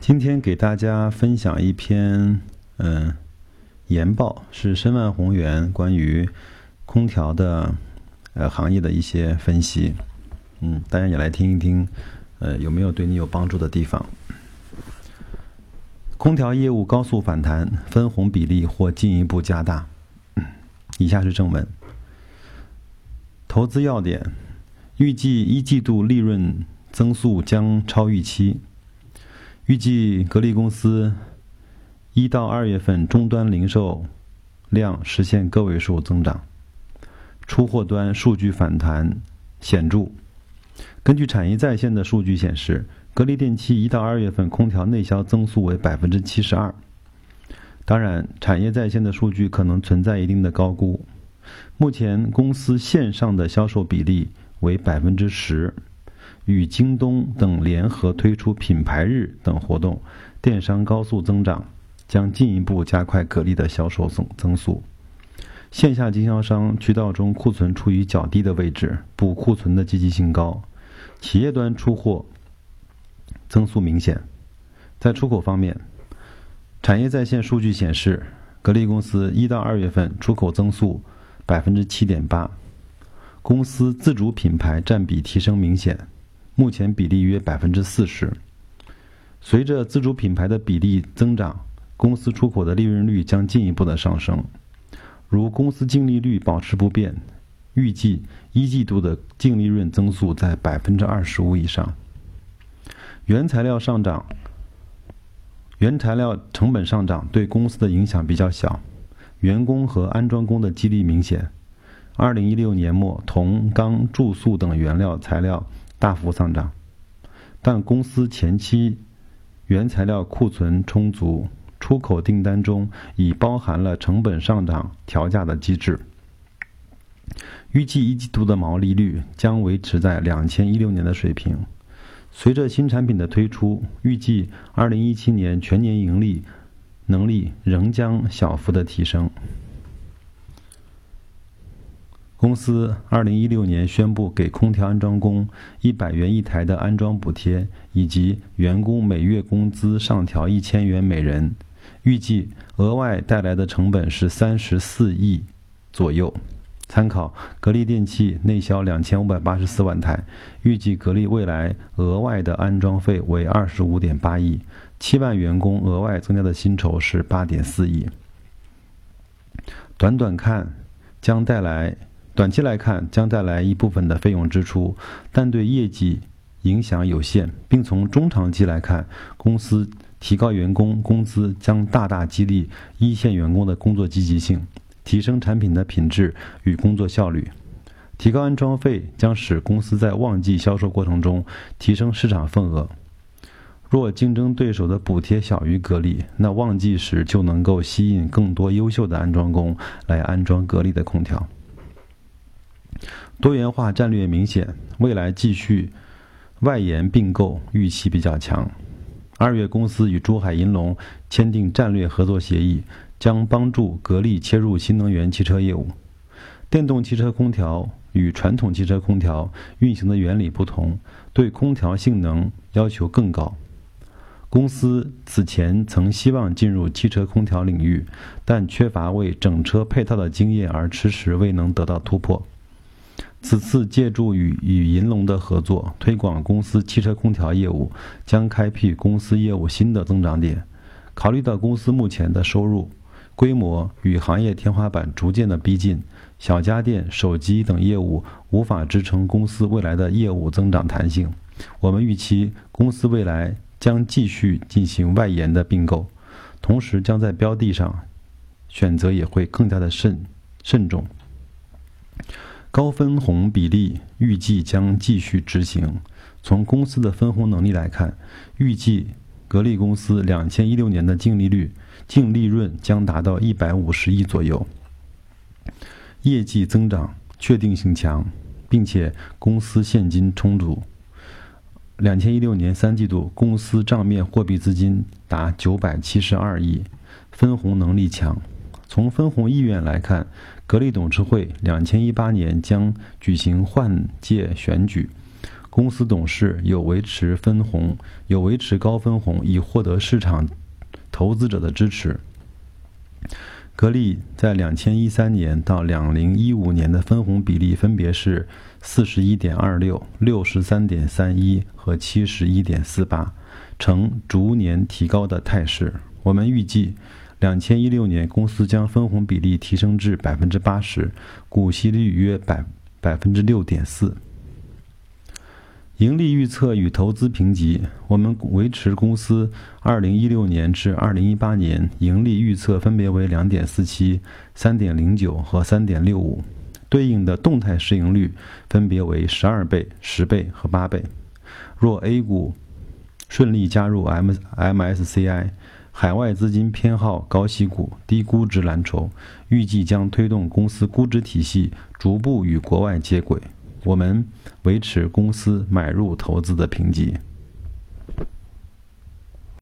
今天给大家分享一篇嗯研报，是申万宏源关于空调的呃行业的一些分析。嗯，大家也来听一听，呃，有没有对你有帮助的地方？空调业务高速反弹，分红比例或进一步加大。以下是正文。投资要点：预计一季度利润增速将超预期。预计格力公司一到二月份终端零售量实现个位数增长，出货端数据反弹显著。根据产业在线的数据显示，格力电器一到二月份空调内销增速为百分之七十二。当然，产业在线的数据可能存在一定的高估。目前公司线上的销售比例为百分之十。与京东等联合推出品牌日等活动，电商高速增长，将进一步加快格力的销售增增速。线下经销商渠道中库存处于较低的位置，补库存的积极性高。企业端出货增速明显。在出口方面，产业在线数据显示，格力公司一到二月份出口增速百分之七点八，公司自主品牌占比提升明显。目前比例约百分之四十。随着自主品牌的比例增长，公司出口的利润率将进一步的上升。如公司净利率保持不变，预计一季度的净利润增速在百分之二十五以上。原材料上涨，原材料成本上涨对公司的影响比较小，员工和安装工的激励明显。二零一六年末，铜、钢、注塑等原料材料。大幅上涨，但公司前期原材料库存充足，出口订单中已包含了成本上涨调价的机制。预计一季度的毛利率将维持在两千一六年的水平。随着新产品的推出，预计二零一七年全年盈利能力仍将小幅的提升。公司二零一六年宣布给空调安装工一百元一台的安装补贴，以及员工每月工资上调一千元每人，预计额外带来的成本是三十四亿左右。参考格力电器内销两千五百八十四万台，预计格力未来额外的安装费为二十五点八亿，七万员工额外增加的薪酬是八点四亿。短短看，将带来。短期来看，将带来一部分的费用支出，但对业绩影响有限，并从中长期来看，公司提高员工工资将大大激励一线员工的工作积极性，提升产品的品质与工作效率。提高安装费将使公司在旺季销售过程中提升市场份额。若竞争对手的补贴小于格力，那旺季时就能够吸引更多优秀的安装工来安装格力的空调。多元化战略明显，未来继续外延并购预期比较强。二月，公司与珠海银隆签订战略合作协议，将帮助格力切入新能源汽车业务。电动汽车空调与传统汽车空调运行的原理不同，对空调性能要求更高。公司此前曾希望进入汽车空调领域，但缺乏为整车配套的经验而迟迟未能得到突破。此次借助与与银龙的合作，推广公司汽车空调业务，将开辟公司业务新的增长点。考虑到公司目前的收入规模与行业天花板逐渐的逼近，小家电、手机等业务无法支撑公司未来的业务增长弹性。我们预期公司未来将继续进行外延的并购，同时将在标的上选择也会更加的慎慎重。高分红比例预计将继续执行。从公司的分红能力来看，预计格力公司两千一六年的净利率、净利润将达到一百五十亿左右。业绩增长确定性强，并且公司现金充足。两千一六年三季度，公司账面货币资金达九百七十二亿，分红能力强。从分红意愿来看，格力董事会两千一八年将举行换届选举，公司董事有维持分红，有维持高分红，以获得市场投资者的支持。格力在两千一三年到两零一五年的分红比例分别是四十一点二六、六十三点三一和七十一点四八，呈逐年提高的态势。我们预计，两千一六年公司将分红比例提升至百分之八十，股息率约百百分之六点四。盈利预测与投资评级，我们维持公司2016年至2018年盈利预测分别为2.47、3.09和3.65，对应的动态市盈率分别为12倍、10倍和8倍。若 A 股顺利加入 M MSCI，海外资金偏好高息股、低估值蓝筹，预计将推动公司估值体系逐步与国外接轨。我们维持公司买入投资的评级。